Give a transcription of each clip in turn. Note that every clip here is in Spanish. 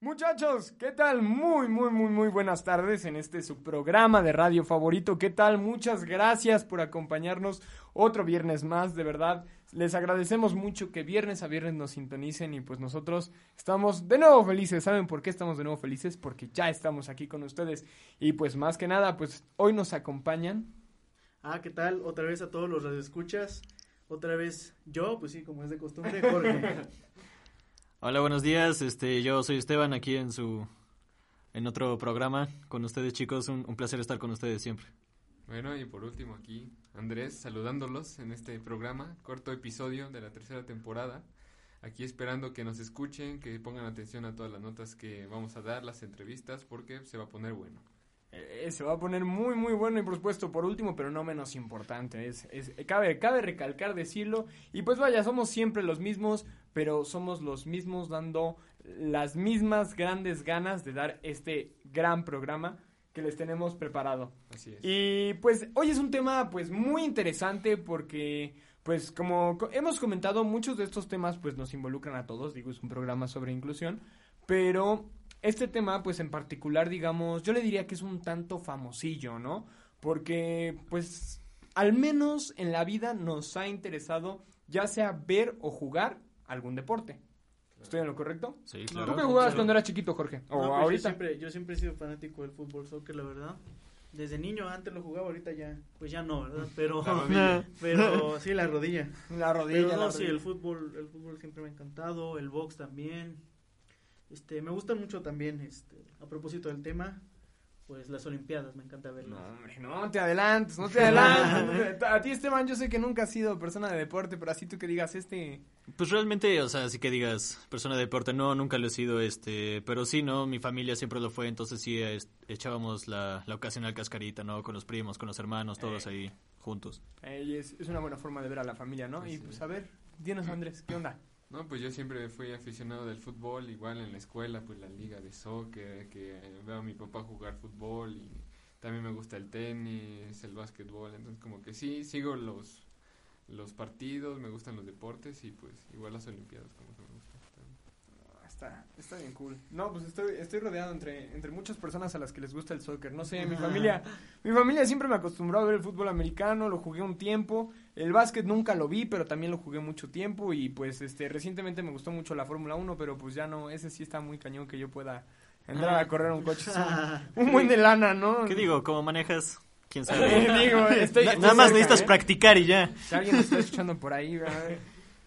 Muchachos, ¿qué tal? Muy, muy, muy, muy buenas tardes en este su programa de radio favorito. ¿Qué tal? Muchas gracias por acompañarnos otro viernes más, de verdad. Les agradecemos mucho que viernes a viernes nos sintonicen y pues nosotros estamos de nuevo felices. ¿Saben por qué estamos de nuevo felices? Porque ya estamos aquí con ustedes y pues más que nada, pues hoy nos acompañan. Ah, ¿qué tal? Otra vez a todos los radioescuchas. Otra vez yo, pues sí, como es de costumbre, Jorge. Hola, buenos días. Este, yo soy Esteban aquí en su en otro programa con ustedes, chicos. Un, un, placer estar con ustedes siempre. Bueno, y por último aquí Andrés saludándolos en este programa, corto episodio de la tercera temporada. Aquí esperando que nos escuchen, que pongan atención a todas las notas que vamos a dar, las entrevistas, porque se va a poner bueno. Eh, se va a poner muy muy bueno y por supuesto por último pero no menos importante es, es cabe cabe recalcar decirlo y pues vaya somos siempre los mismos pero somos los mismos dando las mismas grandes ganas de dar este gran programa que les tenemos preparado Así es. y pues hoy es un tema pues muy interesante porque pues como hemos comentado muchos de estos temas pues nos involucran a todos digo es un programa sobre inclusión pero este tema, pues en particular, digamos, yo le diría que es un tanto famosillo, ¿no? Porque, pues, al menos en la vida nos ha interesado ya sea ver o jugar algún deporte. ¿Estoy en lo correcto? Sí, claro. ¿Tú qué jugabas cuando eras chiquito, Jorge? ¿O No, pues ahorita? Yo siempre, yo siempre he sido fanático del fútbol, soccer, la verdad. Desde niño antes lo jugaba, ahorita ya, pues ya no, ¿verdad? Pero, pero sí, la rodilla. La rodilla. Pero no, la sí, rodilla. el fútbol, el fútbol siempre me ha encantado, el box también. Este, me gustan mucho también, este, a propósito del tema, pues las olimpiadas, me encanta verlas. No, hombre, no te adelantes, no te adelantes. a ti, Esteban, yo sé que nunca has sido persona de deporte, pero así tú que digas, este... Pues realmente, o sea, así que digas, persona de deporte, no, nunca lo he sido, este, pero sí, ¿no? Mi familia siempre lo fue, entonces sí echábamos la, la ocasional cascarita, ¿no? Con los primos, con los hermanos, todos Eh. ahí juntos. eh, es, es una buena forma de ver a la familia, ¿no? Y Sí. pues a ver, dinos Andrés, ¿qué onda? No, pues yo siempre fui aficionado del fútbol, igual en la escuela, pues la liga de soccer, que veo a mi papá jugar fútbol y también me gusta el tenis, el básquetbol, entonces como que sí, sigo los los partidos, me gustan los deportes y pues igual las olimpiadas como que me gustan. Ah, Está, está bien cool. No, pues estoy, estoy rodeado entre, entre muchas personas a las que les gusta el soccer. No sé, mi familia, mi familia siempre me acostumbró a ver el fútbol americano, lo jugué un tiempo. El básquet nunca lo vi, pero también lo jugué mucho tiempo. Y pues este recientemente me gustó mucho la Fórmula 1, pero pues ya no, ese sí está muy cañón que yo pueda entrar a correr un coche. Es un, un buen de lana, ¿no? ¿Qué digo? ¿Cómo manejas? ¿Quién sabe? Digo, estoy- Na- estoy Nada más cerca, necesitas ¿eh? practicar y ya. Si alguien me está escuchando por ahí, ¿verdad?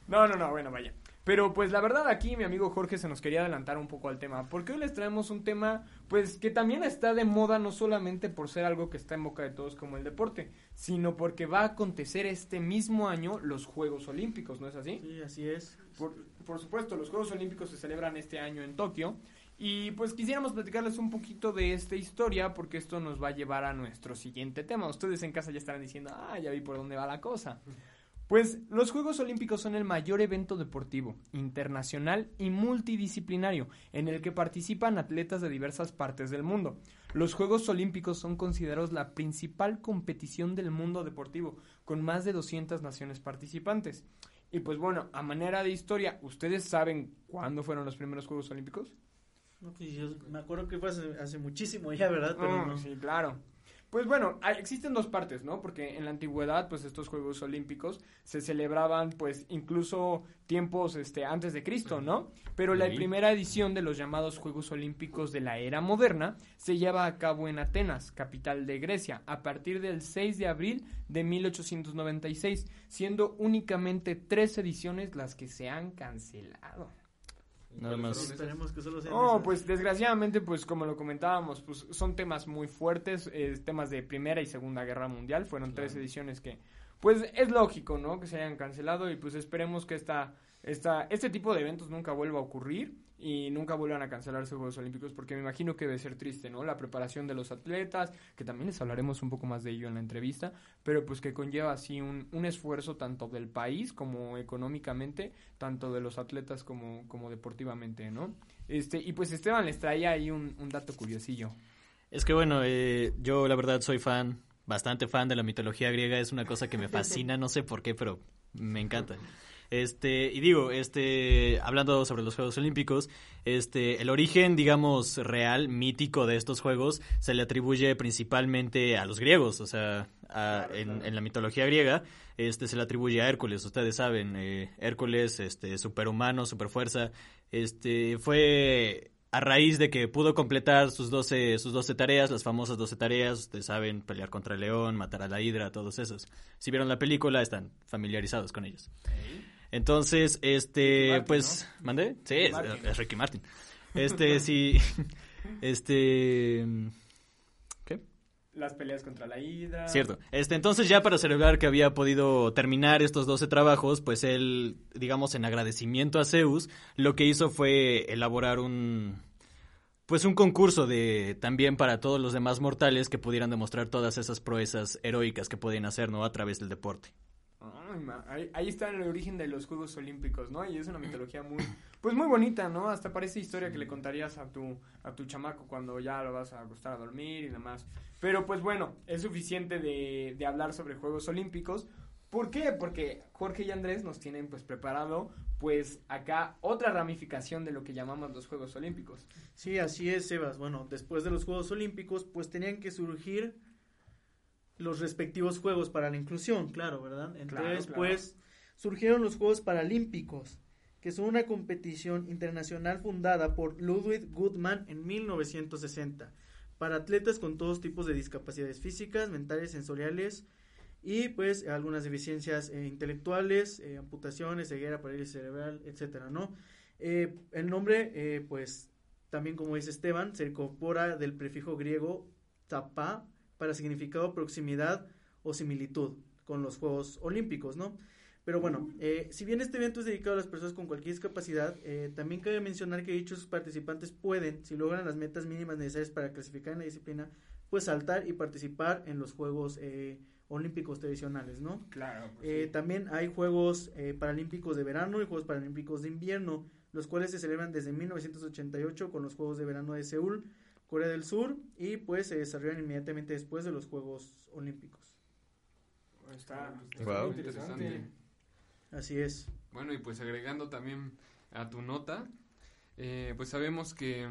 No, no, no, bueno, vaya. Pero pues la verdad aquí mi amigo Jorge se nos quería adelantar un poco al tema, porque hoy les traemos un tema pues que también está de moda no solamente por ser algo que está en boca de todos como el deporte, sino porque va a acontecer este mismo año los Juegos Olímpicos, ¿no es así? Sí, así es. Por, por supuesto, los Juegos Olímpicos se celebran este año en Tokio y pues quisiéramos platicarles un poquito de esta historia porque esto nos va a llevar a nuestro siguiente tema. Ustedes en casa ya estarán diciendo, ah, ya vi por dónde va la cosa. Pues los Juegos Olímpicos son el mayor evento deportivo, internacional y multidisciplinario, en el que participan atletas de diversas partes del mundo. Los Juegos Olímpicos son considerados la principal competición del mundo deportivo, con más de 200 naciones participantes. Y pues bueno, a manera de historia, ¿ustedes saben cuándo fueron los primeros Juegos Olímpicos? No, pues yo me acuerdo que fue hace, hace muchísimo ya, ¿verdad? Pero Oh, no. Sí, claro. Pues bueno, hay- existen dos partes, ¿no? Porque en la antigüedad, pues estos Juegos Olímpicos se celebraban, pues incluso tiempos este, antes de Cristo, ¿no? Pero la Sí. primera edición de los llamados Juegos Olímpicos de la era moderna se lleva a cabo en Atenas, capital de Grecia, a partir del 6 de abril de 1896, siendo únicamente tres ediciones las que se han cancelado. Nada ¿Cuáles más. fueron esas? Esperemos que solo sea. No, pues desgraciadamente, pues como lo comentábamos, pues son temas muy fuertes, eh, temas de Primera y Segunda Guerra Mundial, fueron tres ediciones que, pues es lógico, ¿no? Que se hayan cancelado y pues esperemos que esta, esta, este tipo de eventos nunca vuelva a ocurrir y nunca vuelvan a cancelarse Juegos Olímpicos porque me imagino que debe ser triste, ¿no? La preparación de los atletas, que también les hablaremos un poco más de ello en la entrevista, pero pues que conlleva así un, un esfuerzo tanto del país como económicamente, tanto de los atletas como, como deportivamente, ¿no? Este, y pues Esteban les traía ahí un, un dato curiosillo. Es que bueno, eh, yo la verdad soy fan, bastante fan de la mitología griega, es una cosa que me fascina, no sé por qué, pero me encanta. Este, y digo, este, hablando sobre los Juegos Olímpicos, este, el origen, digamos, real, mítico de estos Juegos se le atribuye principalmente a los griegos, o sea, a- en, en la mitología griega, este, se le atribuye a Hércules, ustedes saben, eh, Hércules, este, superhumano, superfuerza, este, fue a raíz de que pudo completar sus 12, sus 12 tareas, las famosas 12 tareas, ustedes saben, pelear contra el león, matar a la hidra, todos esos. Si vieron la película, están familiarizados con ellos. Entonces, este, Martin, pues, ¿mandé? Sí, es, es Ricky Martin. Este, sí, este, ¿qué? Las peleas contra la hidra. Cierto. Este, entonces ya para celebrar que había podido terminar estos 12 trabajos, pues él, digamos, en agradecimiento a Zeus, lo que hizo fue elaborar un, pues un concurso de, también para todos los demás mortales que pudieran demostrar todas esas proezas heroicas que podían hacer, ¿no? A través del deporte. Ay, ahí está el origen de los Juegos Olímpicos, ¿no? Y es una mitología muy, pues muy bonita, ¿no? Hasta parece historia que le contarías a tu, a tu chamaco cuando ya lo vas a acostar a dormir y demás. Pero pues bueno, es suficiente de, de hablar sobre Juegos Olímpicos. ¿Por qué? Porque Jorge y Andrés nos tienen pues preparado pues acá otra ramificación de lo que llamamos los Juegos Olímpicos. Sí, así es, Sebas. Bueno, después de los Juegos Olímpicos, pues tenían que surgir los respectivos Juegos para la Inclusión, claro, ¿verdad? Entonces, claro. pues, surgieron los Juegos Paralímpicos, que son una competición internacional fundada por Ludwig Goodman en 1960, para atletas con todos tipos de discapacidades físicas, mentales, sensoriales y pues algunas deficiencias eh, intelectuales, eh, amputaciones, ceguera, parálisis cerebral, etcétera, ¿no? Eh, el nombre, eh, pues, también como dice Esteban, se incorpora del prefijo griego tapa para significado proximidad o similitud con los Juegos Olímpicos, ¿no? Pero bueno, eh, si bien este evento es dedicado a las personas con cualquier discapacidad, eh, también cabe mencionar que dichos participantes pueden, si logran las metas mínimas necesarias para clasificar en la disciplina, pues saltar y participar en los Juegos eh, Olímpicos tradicionales, ¿no? Claro. pues, Eh, también hay Juegos eh, Paralímpicos de verano y Juegos Paralímpicos de invierno, los cuales se celebran desde 1988 con los Juegos de verano de Seúl, Corea del Sur, y pues se desarrollan inmediatamente después de los Juegos Olímpicos. Está, muy interesante. Así es. Bueno, y pues agregando también a tu nota, eh, pues sabemos que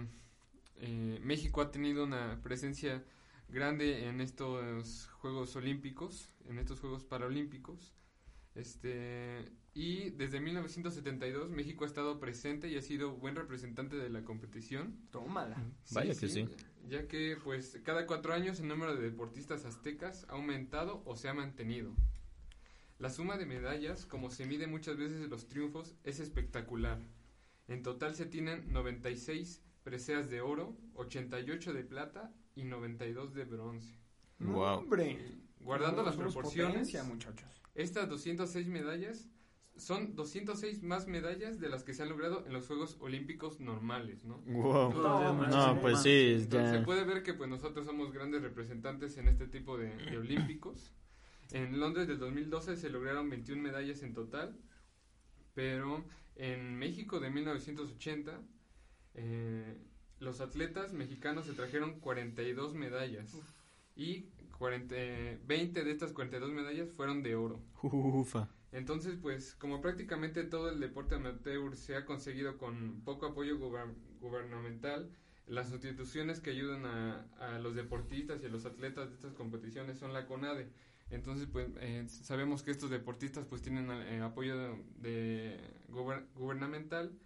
eh, México ha tenido una presencia grande en estos Juegos Olímpicos, en estos Juegos Paralímpicos. Este, y desde 1972 México ha estado presente y ha sido buen representante de la competición. Tómala. Vaya que sí. Ya que pues cada cuatro años el número de deportistas aztecas ha aumentado o se ha mantenido. La suma de medallas, como se mide muchas veces en los triunfos, es espectacular. En total se tienen 96 preseas de oro, 88 de plata y 92 de bronce. Hombre. Guardando No, las proporciones, muchachos. estas 206 medallas son 206 más medallas de las que se han logrado en los Juegos Olímpicos normales, ¿no? Wow. No, No, pues sí, Entonces, se puede ver que pues nosotros somos grandes representantes en este tipo de, de olímpicos. En Londres del 2012 se lograron 21 medallas en total, pero en México de 1980 eh, los atletas mexicanos se trajeron 42 medallas y 40, eh, 20 de estas 42 medallas fueron de oro. Ufa. Entonces, pues, como prácticamente todo el deporte amateur se ha conseguido con poco apoyo guber- gubernamental, las instituciones que ayudan a, los deportistas y a los atletas de estas competiciones son la CONADE. Entonces, pues, eh, sabemos que estos deportistas, pues, tienen eh, apoyo de, de guber- gubernamental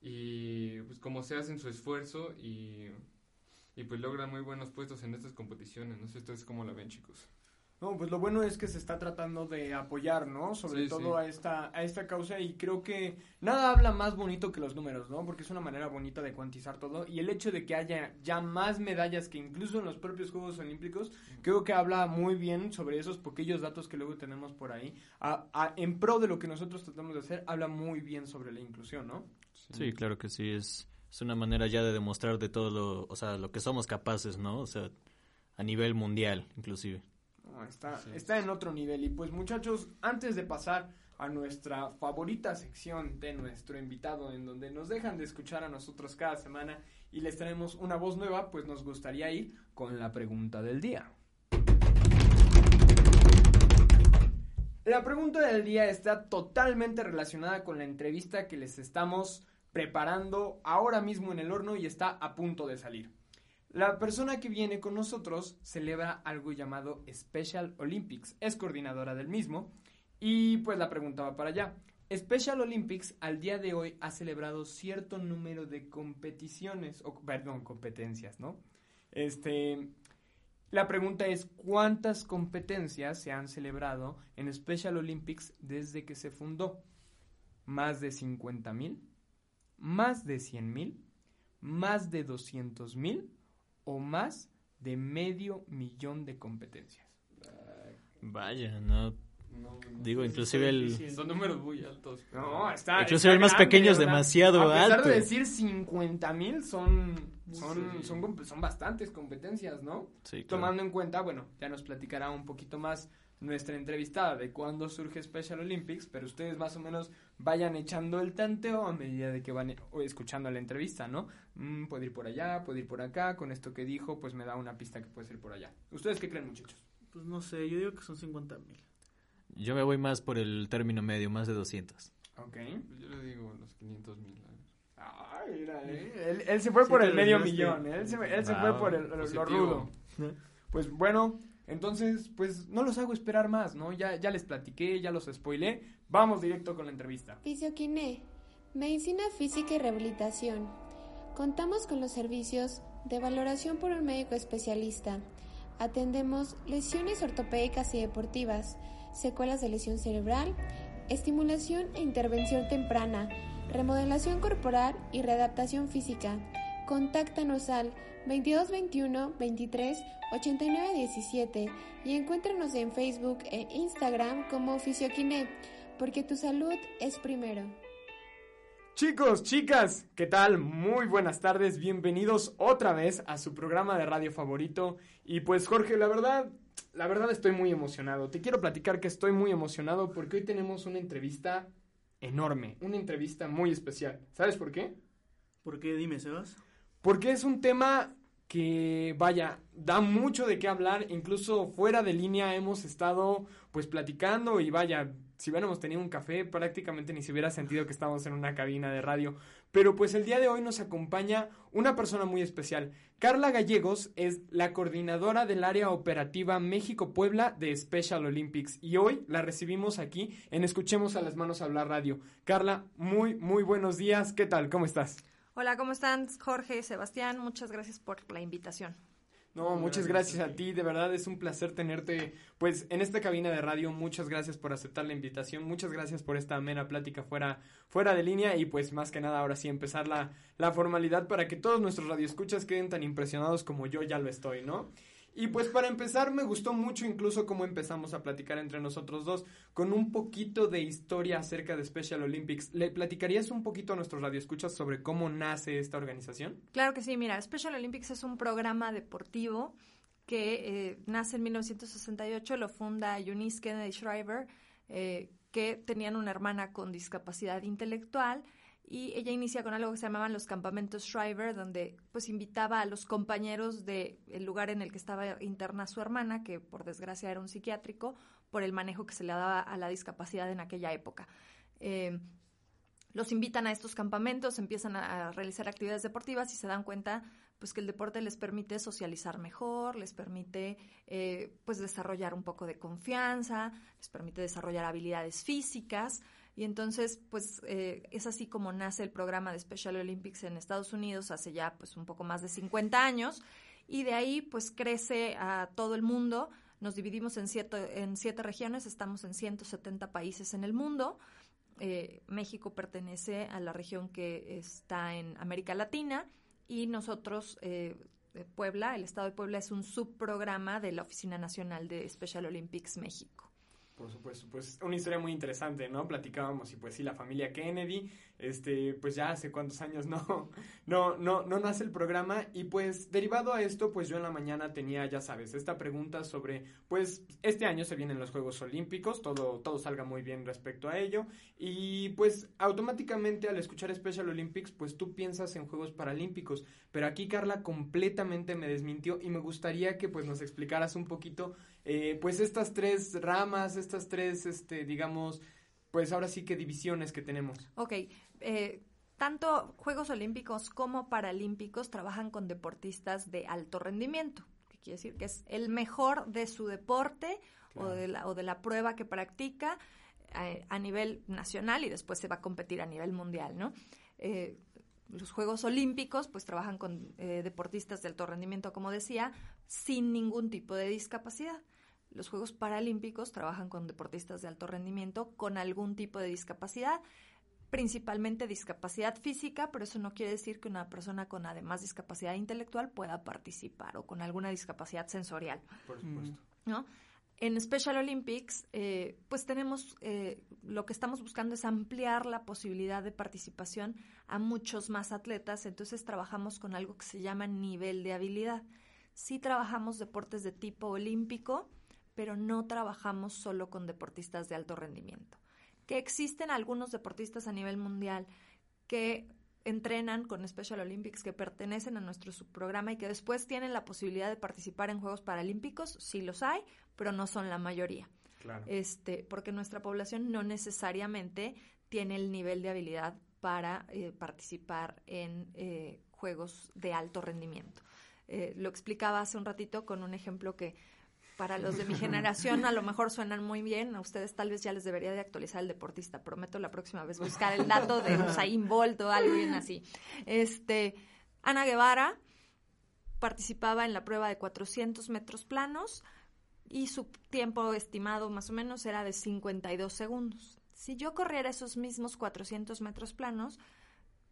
y, pues, como se hacen su esfuerzo y, y, pues, logran muy buenos puestos en estas competiciones. No sé ustedes cómo la ven, chicos. No, pues lo bueno es que se está tratando de apoyar, ¿no? Sobre Sí, todo sí. a esta a esta causa y creo que nada habla más bonito que los números, ¿no? Porque es una manera bonita de cuantizar todo y el hecho de que haya ya más medallas que incluso en los propios Juegos Olímpicos, creo que habla muy bien sobre esos pequeños datos que luego tenemos por ahí. A- a- en pro de lo que nosotros tratamos de hacer, habla muy bien sobre la inclusión, ¿no? Sí, claro que sí, es, es una manera ya de demostrar de todo lo, o sea, lo que somos capaces, ¿no? O sea, a nivel mundial, inclusive. No, está, Sí. está en otro nivel. Y pues muchachos, antes de pasar a nuestra favorita sección de nuestro invitado, en donde nos dejan de escuchar a nosotros cada semana y les traemos una voz nueva, pues nos gustaría ir con la pregunta del día. La pregunta del día está totalmente relacionada con la entrevista que les estamos preparando ahora mismo en el horno y está a punto de salir. La persona que viene con nosotros celebra algo llamado Special Olympics, es coordinadora del mismo y pues la pregunta va para allá. Special Olympics al día de hoy ha celebrado cierto número de competiciones, o perdón, competencias, ¿no? Este, la pregunta es, ¿cuántas competencias se han celebrado en Special Olympics desde que se fundó? ¿Más de 50 mil? ¿Más de 100 mil? ¿Más de 200 mil? ¿O más de medio millón de competencias? Vaya, no. No, no. Digo, inclusive el. Son números muy altos. No, está. Inclusive está el más grande, pequeño es demasiado A pesar alto. de decir 50 mil, son, son, Sí. son, comp- son bastantes competencias, ¿no? Sí, claro. Tomando en cuenta, bueno, ya nos platicará un poquito más nuestra entrevistada de cuándo surge Special Olympics, pero ustedes más o menos vayan echando el tanteo a medida de que van eh, escuchando la entrevista, ¿no? Mm, puede ir por allá, puede ir por acá, con esto que dijo, pues me da una pista que puede ser por allá. ¿Ustedes qué creen, muchachos? Pues no sé, yo digo que son 50 mil. Yo me voy más por el término medio, más de 200. Ok. Pues Yo le digo los 500 mil. Ay, mira, eh. él, él se fue Sí, por el medio millón, él se, él se Va, fue por el, lo- rudo. Pues bueno, entonces, pues no los hago esperar más, ¿no? Ya, ya les platiqué, ya los spoilé. Vamos directo con la entrevista. Fisioquiné, Medicina Física y Rehabilitación. Contamos con los servicios de valoración por un médico especialista. Atendemos lesiones ortopédicas y deportivas, secuelas de lesión cerebral, estimulación e intervención temprana, remodelación corporal y readaptación física. Contáctanos al 2221 23 89 17 y encuéntranos en Facebook e Instagram como Fisioquiné, porque tu salud es primero. Chicos, chicas, ¿qué tal? Muy buenas tardes, bienvenidos otra vez a su programa de radio favorito. Y pues Jorge, la verdad, la verdad estoy muy emocionado. Te quiero platicar que estoy muy emocionado porque hoy tenemos una entrevista enorme, una entrevista muy especial. ¿Sabes por qué? ¿Por qué? Dime, Sebas. Porque es un tema que, vaya, da mucho de qué hablar. Incluso fuera de línea hemos estado, pues, platicando y vaya, si hubiéramos tenido un café, prácticamente ni se hubiera sentido que estamos en una cabina de radio. Pero pues el día de hoy nos acompaña una persona muy especial. Carla Gallegos es la coordinadora del área operativa México-Puebla de Special Olympics y hoy la recibimos aquí en Escuchemos a las Manos Hablar Radio. Carla, muy, muy buenos días. ¿Qué tal? ¿Cómo estás? Hola, ¿cómo están? Jorge, Sebastián, muchas gracias por la invitación. No, muchas gracias a ti, de verdad es un placer tenerte pues en esta cabina de radio. Muchas gracias por aceptar la invitación, muchas gracias por esta amena plática fuera fuera de línea y pues más que nada ahora sí empezar la, la formalidad para que todos nuestros radioescuchas queden tan impresionados como yo ya lo estoy, ¿no? Y pues para empezar me gustó mucho incluso cómo empezamos a platicar entre nosotros dos con un poquito de historia acerca de Special Olympics. ¿Le platicarías un poquito a nuestros radioescuchas sobre cómo nace esta organización? Claro que sí, mira, Special Olympics es un programa deportivo que eh, nace en 1968, lo funda Eunice Kennedy Shriver, eh, que tenían una hermana con discapacidad intelectual y ella inicia con algo que se llamaban los campamentos Shriver, donde pues invitaba a los compañeros del lugar en el que estaba interna su hermana, que por desgracia era un psiquiátrico, por el manejo que se le daba a la discapacidad en aquella época. Eh, los invitan a estos campamentos, empiezan a, a, realizar actividades deportivas y se dan cuenta pues que el deporte les permite socializar mejor, les permite eh, pues desarrollar un poco de confianza, les permite desarrollar habilidades físicas y entonces pues eh, es así como nace el programa de Special Olympics en Estados Unidos hace ya pues un poco más de 50 años y de ahí pues crece a todo el mundo, nos dividimos en siete, en siete regiones, estamos en 170 países en el mundo. Eh, México pertenece a la región que está en América Latina y nosotros, eh, Puebla, el estado de Puebla es un subprograma de la Oficina Nacional de Special Olympics México. Por supuesto, pues una historia muy interesante, ¿no? Platicábamos y pues sí, la familia Kennedy, este, pues ya hace cuántos años no, no, no, no nace el programa y pues derivado a esto, pues yo en la mañana tenía, ya sabes, esta pregunta sobre, pues este año se vienen los Juegos Olímpicos, todo, todo salga muy bien respecto a ello y pues automáticamente al escuchar Special Olympics, pues tú piensas en Juegos Paralímpicos, pero aquí Carla completamente me desmintió y me gustaría que pues nos explicaras un poquito, eh, pues estas tres ramas, estas tres, este, digamos, pues ahora sí que divisiones que tenemos. Ok, eh, tanto Juegos Olímpicos como Paralímpicos trabajan con deportistas de alto rendimiento, que quiere decir que es el mejor de su deporte o, de la, o de la prueba que practica eh, a nivel nacional y después se va a competir a nivel mundial, ¿no? Eh, los Juegos Olímpicos pues trabajan con eh, deportistas de alto rendimiento, como decía, sin ningún tipo de discapacidad. Los Juegos Paralímpicos trabajan con deportistas de alto rendimiento con algún tipo de discapacidad, principalmente discapacidad física, pero eso no quiere decir que una persona con además discapacidad intelectual pueda participar o con alguna discapacidad sensorial. Por supuesto. ¿no? En Special Olympics, eh, pues tenemos, eh, lo que estamos buscando es ampliar la posibilidad de participación a muchos más atletas, entonces trabajamos con algo que se llama nivel de habilidad. Sí trabajamos deportes de tipo olímpico, pero no trabajamos solo con deportistas de alto rendimiento. Que existen algunos deportistas a nivel mundial que entrenan con Special Olympics, que pertenecen a nuestro subprograma y que después tienen la posibilidad de participar en Juegos Paralímpicos, sí los hay, pero no son la mayoría. Claro. Este, porque nuestra población no necesariamente tiene el nivel de habilidad para eh, participar en eh, juegos de alto rendimiento. Eh, lo explicaba hace un ratito con un ejemplo que para los de mi generación a lo mejor suenan muy bien, a ustedes tal vez ya les debería de actualizar el deportista. Prometo la próxima vez buscar el dato de Usain Bolt o alguien así. Este, Ana Guevara participaba en la prueba de 400 metros planos y su tiempo estimado más o menos era de 52 segundos. Si yo corriera esos mismos 400 metros planos,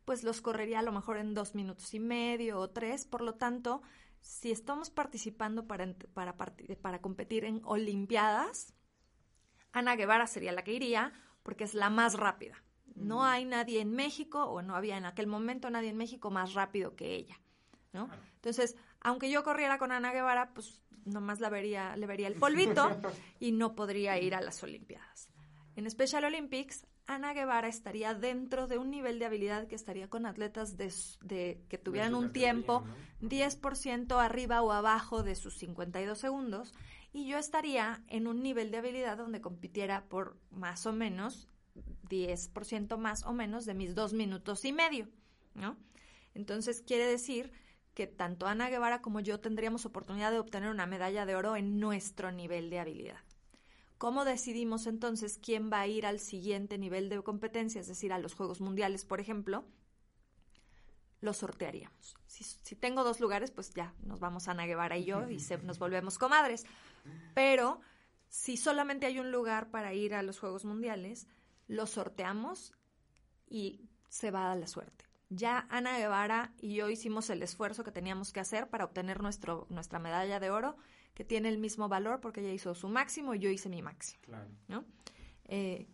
pues los correría a lo mejor en dos minutos y medio o tres. Por lo tanto, si estamos participando para, para, para competir en Olimpiadas, Ana Guevara sería la que iría porque es la más rápida. No hay nadie en México, o no había en aquel momento nadie en México más rápido que ella, ¿no? Entonces, aunque yo corriera con Ana Guevara, pues nomás la vería, le vería el polvito y no podría ir a las Olimpiadas. En Special Olympics, Ana Guevara estaría dentro de un nivel de habilidad que estaría con atletas de, de que tuvieran un tiempo ¿no? 10% arriba o abajo de sus 52 segundos y yo estaría en un nivel de habilidad donde compitiera por más o menos 10% más o menos de mis dos minutos y medio, ¿no? Entonces quiere decir que tanto Ana Guevara como yo tendríamos oportunidad de obtener una medalla de oro en nuestro nivel de habilidad. ¿Cómo decidimos entonces quién va a ir al siguiente nivel de competencia, es decir, a los Juegos Mundiales, por ejemplo? Lo sortearíamos. Si, si tengo dos lugares, pues ya nos vamos Ana Guevara y yo y se- nos volvemos comadres. Pero si solamente hay un lugar para ir a los Juegos Mundiales, lo sorteamos y se va a la suerte. Ya Ana Guevara y yo hicimos el esfuerzo que teníamos que hacer para obtener nuestro, nuestra medalla de oro, que tiene el mismo valor porque ella hizo su máximo y yo hice mi máximo. Claro. ¿no? Eh,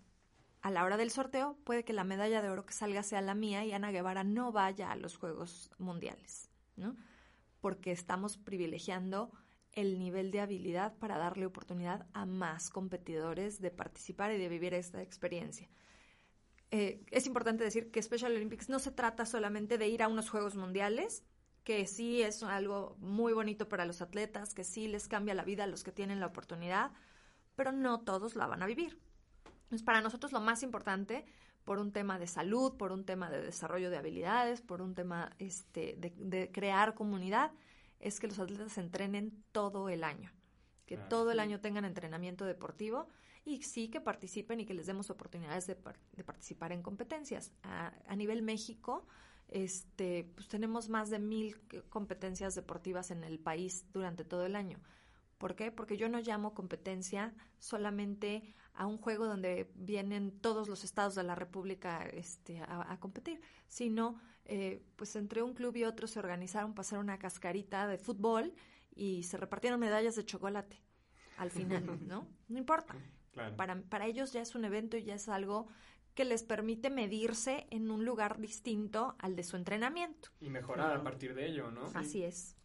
a la hora del sorteo puede que la medalla de oro que salga sea la mía y Ana Guevara no vaya a los Juegos Mundiales, ¿no? Porque estamos privilegiando el nivel de habilidad para darle oportunidad a más competidores de participar y de vivir esta experiencia. Eh, es importante decir que Special Olympics no se trata solamente de ir a unos Juegos Mundiales, que sí es algo muy bonito para los atletas, que sí les cambia la vida a los que tienen la oportunidad, pero no todos la van a vivir. Entonces, para nosotros lo más importante, por un tema de salud, por un tema de desarrollo de habilidades, por un tema este, de, de crear comunidad, es que los atletas se entrenen todo el año, que Claro. todo el año tengan entrenamiento deportivo y sí que participen y que les demos oportunidades de participar en competencias. A, a nivel México, este, pues tenemos más de mil competencias deportivas en el país durante todo el año. ¿Por qué? Porque yo no llamo competencia solamente a un juego donde vienen todos los estados de la República este, a, a competir, sino eh, pues entre un club y otro se organizaron para hacer una cascarita de fútbol y se repartieron medallas de chocolate al final, ¿no? No importa. Claro. Para, para ellos ya es un evento y ya es algo que les permite medirse en un lugar distinto al de su entrenamiento. Y mejorar a partir de ello, ¿no? Así es.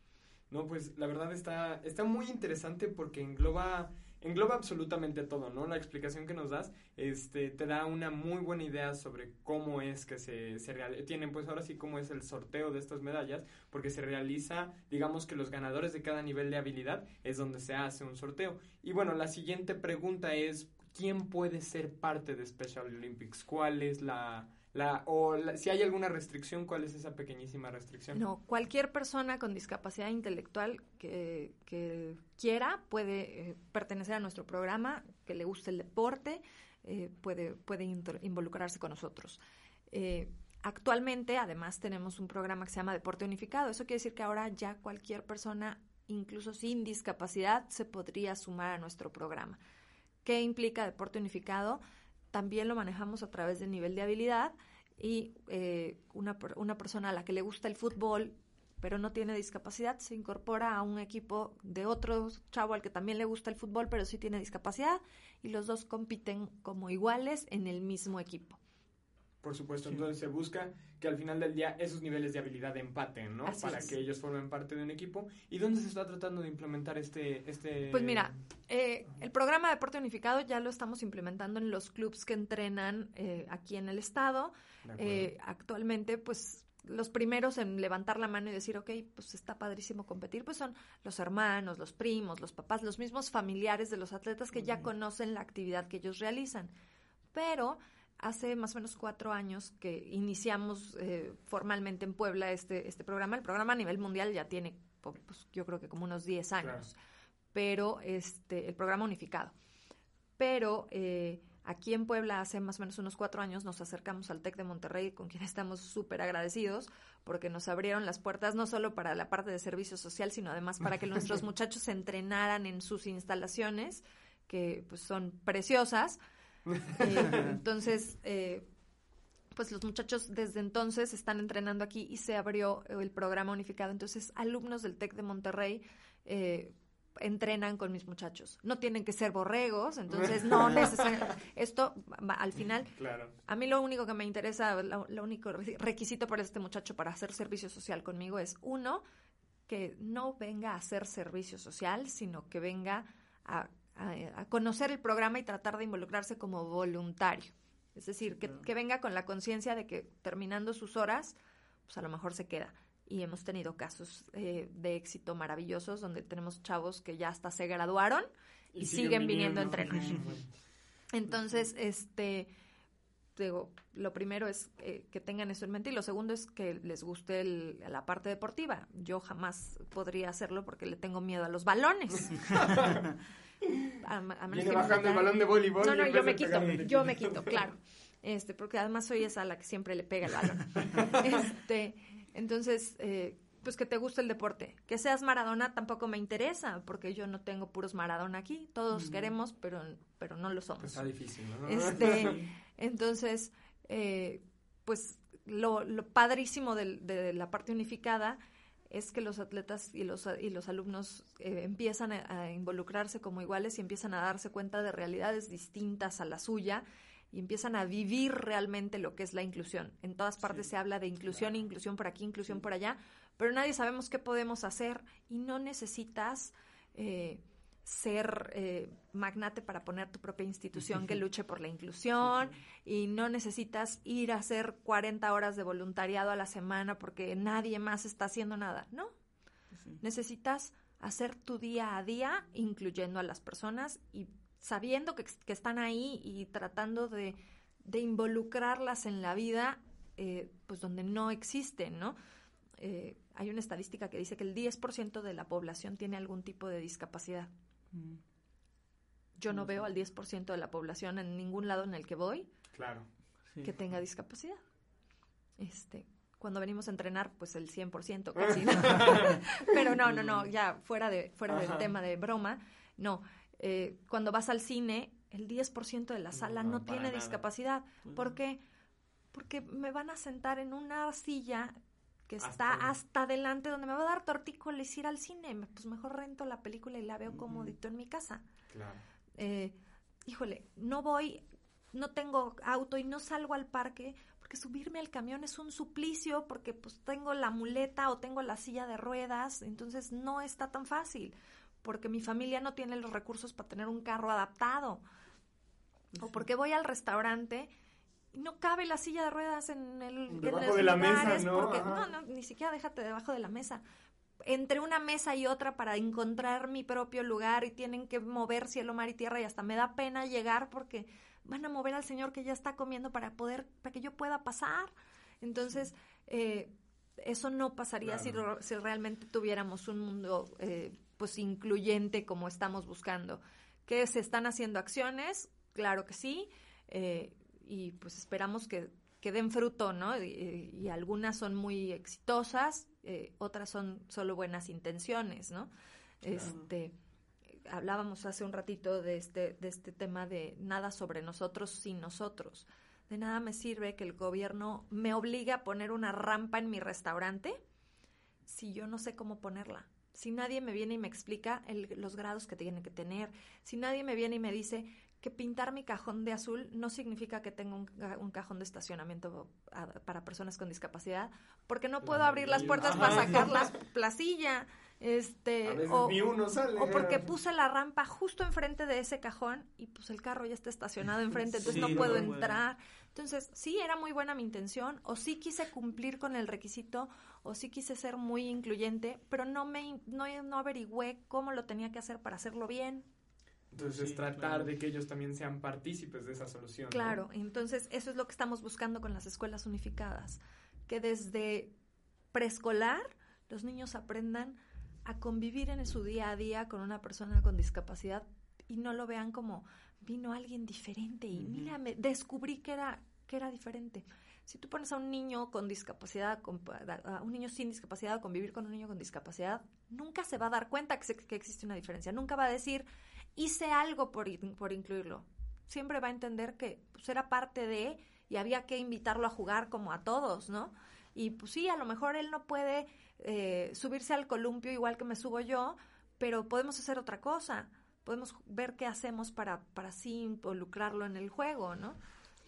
No, pues la verdad está, está muy interesante porque engloba, engloba absolutamente todo, ¿no? La explicación que nos das este, te da una muy buena idea sobre cómo es que se, se real- tienen, pues ahora sí, cómo es el sorteo de estas medallas, porque se realiza, digamos que los ganadores de cada nivel de habilidad es donde se hace un sorteo. Y bueno, la siguiente pregunta es, ¿quién puede ser parte de Special Olympics? ¿Cuál es la, la o la- si hay alguna restricción, cuál es esa pequeñísima restricción? No, cualquier persona con discapacidad intelectual que, que quiera puede eh, pertenecer a nuestro programa, que le guste el deporte, eh, puede, puede involucrarse con nosotros. Eh, actualmente, además, tenemos un programa que se llama Deporte Unificado. Eso quiere decir que ahora ya cualquier persona, incluso sin discapacidad, se podría sumar a nuestro programa. ¿Qué implica Deporte Unificado? También lo manejamos a través del nivel de habilidad y eh, una, una persona a la que le gusta el fútbol pero no tiene discapacidad, se incorpora a un equipo de otro chavo al que también le gusta el fútbol, pero sí tiene discapacidad, y los dos compiten como iguales en el mismo equipo. Por supuesto, entonces se busca que al final del día esos niveles de habilidad empaten, ¿no? Así Para es. que ellos formen parte de un equipo. ¿Y dónde se está tratando de implementar este... este... Pues mira, eh, el programa de Deporte Unificado ya lo estamos implementando en los clubs que entrenan eh, aquí en el estado. Eh, actualmente, pues los primeros en levantar la mano y decir, ok, pues está padrísimo competir, pues son los hermanos, los primos, los papás, los mismos familiares de los atletas que ya conocen la actividad que ellos realizan. Pero hace más o menos cuatro años que iniciamos eh, formalmente en Puebla este, este programa. El programa a nivel mundial ya tiene, pues, yo creo que como unos 10 años, pero este, el programa unificado. Pero eh, aquí en Puebla hace más o menos unos cuatro años nos acercamos al TEC de Monterrey, con quien estamos súper agradecidos, porque nos abrieron las puertas no solo para la parte de servicio social, sino además para que nuestros muchachos se entrenaran en sus instalaciones, que pues son preciosas. Eh, entonces, eh, pues los muchachos desde entonces están entrenando aquí y se abrió el programa unificado. Entonces, alumnos del TEC de Monterrey eh, entrenan con mis muchachos. No tienen que ser borregos, entonces no necesariamente. Esto, al final, Claro. a mí lo único que me interesa, lo, lo único re- requisito para este muchacho para hacer servicio social conmigo es, uno, que no venga a hacer servicio social, sino que venga a, a- a conocer el programa y tratar de involucrarse como voluntario. Es decir, que, que venga con la conciencia de que terminando sus horas, pues a lo mejor se queda. Y hemos tenido casos eh, de éxito maravillosos donde tenemos chavos que ya hasta se graduaron y, siguen, viniendo a entrenar. Entonces, este, digo, lo primero es eh, que tengan eso en mente y lo segundo es que les guste el- la parte deportiva. Yo jamás podría hacerlo porque le tengo miedo a los balones. A- a menos Viene que bajando el balón de voleibol. no, no, yo me quito, yo me quito, claro. Este, porque además soy esa a la que siempre le pega el balón. Este, entonces, eh, pues que te guste el deporte. Que seas Maradona tampoco me interesa, porque yo no tengo puros Maradona aquí. Todos queremos, pero, pero no lo somos. Pues está difícil, ¿no? Este, entonces, eh, pues lo, lo padrísimo de, la parte unificada es que los atletas y los, y los alumnos eh, empiezan a, a involucrarse como iguales y empiezan a darse cuenta de realidades distintas a la suya y empiezan a vivir realmente lo que es la inclusión. En todas partes se habla de inclusión, inclusión por aquí, inclusión por allá, pero nadie sabemos qué podemos hacer y no necesitas eh, ser eh, magnate para poner tu propia institución que luche por la inclusión y no necesitas ir a hacer 40 horas de voluntariado a la semana porque nadie más está haciendo nada. No, necesitas hacer tu día a día incluyendo a las personas y sabiendo que, que están ahí y tratando de, de involucrarlas en la vida, eh, pues donde no existen, ¿no? Eh, hay una estadística que dice que el 10% de la población tiene algún tipo de discapacidad. Mm. Yo no veo al 10% de la población en ningún lado en el que voy Claro. Sí. que tenga discapacidad. Este, cuando venimos a entrenar, pues el 100% casi. ¿no? Pero no, no, no, ya fuera de fuera del tema de broma, no. Eh, cuando vas al cine, el 10% de la sala No, tiene nada. discapacidad. Pues ¿Por no. qué? Porque me van a sentar en una silla que Hasta está hasta adelante donde me va a dar tortícolis ir al cine. Pues mejor rento la película y la veo comodito en mi casa Claro. eh, híjole, no voy, no tengo auto y no salgo al parque porque subirme al camión es un suplicio porque pues tengo la muleta o tengo la silla de ruedas, entonces no está tan fácil porque mi familia no tiene los recursos para tener un carro adaptado. O porque voy al restaurante no cabe la silla de ruedas en el Debajo de la mesa, ¿no? porque no, no, ni siquiera déjate debajo de la mesa. entre una mesa y otra para encontrar mi propio lugar y tienen que mover cielo, mar y tierra y hasta me da pena llegar porque van a mover al señor que ya está comiendo para poder, para que yo pueda pasar. Entonces, eh, eso no pasaría si, si, realmente tuviéramos un mundo eh, pues incluyente como estamos buscando. ¿Que se están haciendo acciones? Claro que sí. Eh, y pues esperamos que, que den fruto, ¿no? Y, algunas son muy exitosas, eh, otras son solo buenas intenciones, ¿no? Este, hablábamos hace un ratito de este, de este tema de nada sobre nosotros sin nosotros. De nada me sirve que el gobierno me obligue a poner una rampa en mi restaurante si yo no sé cómo ponerla. Si nadie me viene y me explica los grados que tiene que tener, si nadie me viene y me dice, que pintar mi cajón de azul no significa que tenga un, cajón de estacionamiento para personas con discapacidad, porque no puedo abrir las puertas para sacar la placilla. Este, o, o porque puse la rampa justo enfrente de ese cajón y pues el carro ya está estacionado enfrente, entonces no puedo entrar. Entonces, sí era muy buena mi intención, o sí quise cumplir con el requisito, o sí quise ser muy incluyente, pero no me no, no averigüé cómo lo tenía que hacer para hacerlo bien. Entonces, tratar de que ellos también sean partícipes de esa solución. Claro, entonces eso es lo que estamos buscando con las escuelas unificadas, que desde preescolar los niños aprendan a convivir en su día a día con una persona con discapacidad y no lo vean como vino alguien diferente y mira, me descubrí que era, que era diferente. Si tú pones a un niño con discapacidad, a un niño sin discapacidad a convivir con un niño con discapacidad, nunca se va a dar cuenta que, que existe una diferencia. Nunca va a decir, hice algo por, por incluirlo. Siempre va a entender que pues, era parte de y había que invitarlo a jugar como a todos, ¿no? Y pues sí, a lo mejor él no puede eh, subirse al columpio igual que me subo yo, pero podemos hacer otra cosa. Podemos ver qué hacemos para, para así involucrarlo en el juego, ¿no?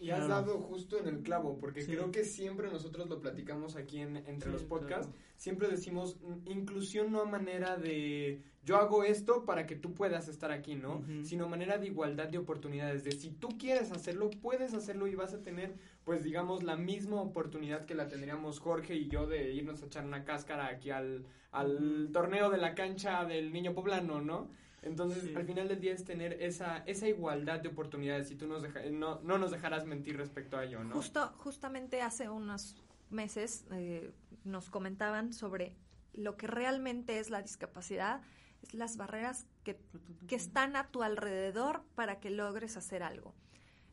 Y has dado justo en el clavo, porque creo que siempre nosotros lo platicamos aquí en, entre los podcasts, siempre decimos inclusión no a manera de yo hago esto para que tú puedas estar aquí, ¿no? Sino manera de igualdad de oportunidades, de si tú quieres hacerlo, puedes hacerlo y vas a tener, pues digamos, la misma oportunidad que la tendríamos Jorge y yo de irnos a echar una cáscara aquí al, al torneo de la cancha del niño poblano, ¿no? Entonces, al final del día es tener esa, esa igualdad de oportunidades y tú nos no, no nos dejarás mentir respecto a ello, ¿no? Justo, justamente hace unos meses eh, nos comentaban sobre lo que realmente es la discapacidad, es las barreras que, que están a tu alrededor para que logres hacer algo.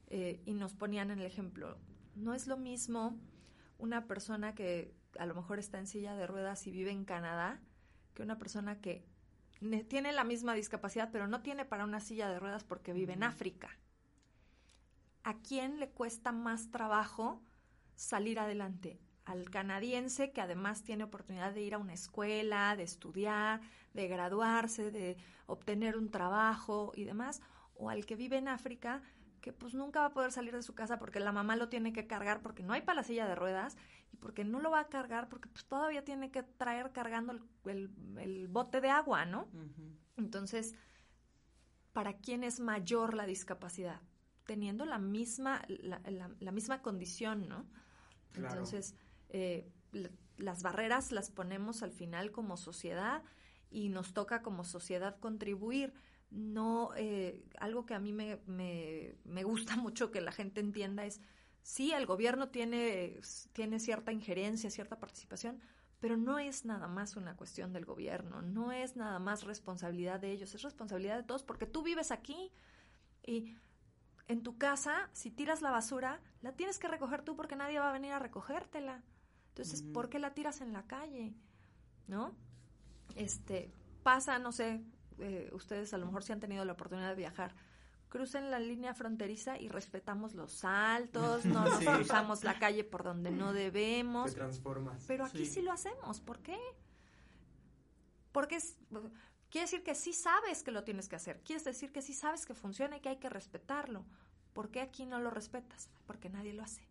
Eh, y nos ponían en el ejemplo, no es lo mismo una persona que a lo mejor está en silla de ruedas y vive en Canadá que una persona que tiene la misma discapacidad, pero no tiene para una silla de ruedas porque vive en África. ¿A quién le cuesta más trabajo salir adelante? Al canadiense que además tiene oportunidad de ir a una escuela, de estudiar, de graduarse, de obtener un trabajo y demás, o al que vive en África que pues nunca va a poder salir de su casa porque la mamá lo tiene que cargar porque no hay para la silla de ruedas y porque no lo va a cargar porque pues todavía tiene que traer cargando el, bote de agua, ¿no? Entonces, ¿para quién es mayor la discapacidad? Teniendo la misma, la, misma condición, ¿no? Entonces, eh, las barreras las ponemos al final como sociedad y nos toca como sociedad contribuir no, eh, algo que a mí me, me, me, gusta mucho que la gente entienda es, sí, el gobierno tiene, tiene cierta injerencia, cierta participación, pero no es nada más una cuestión del gobierno, no es nada más responsabilidad de ellos, es responsabilidad de todos, porque tú vives aquí y en tu casa, si tiras la basura, la tienes que recoger tú porque nadie va a venir a recogértela. Entonces, ¿por qué la tiras en la calle? ¿No? Este, pasa, no sé, eh, ustedes a lo mejor si han tenido la oportunidad de viajar, crucen la línea fronteriza y respetamos los saltos, no nos cruzamos la calle por donde no debemos. Pero aquí sí. lo hacemos, ¿por qué? Porque es, quiere decir que sí sabes que lo tienes que hacer, quiere decir que sí sabes que funciona y que hay que respetarlo. ¿Por qué aquí no lo respetas? Porque nadie lo hace.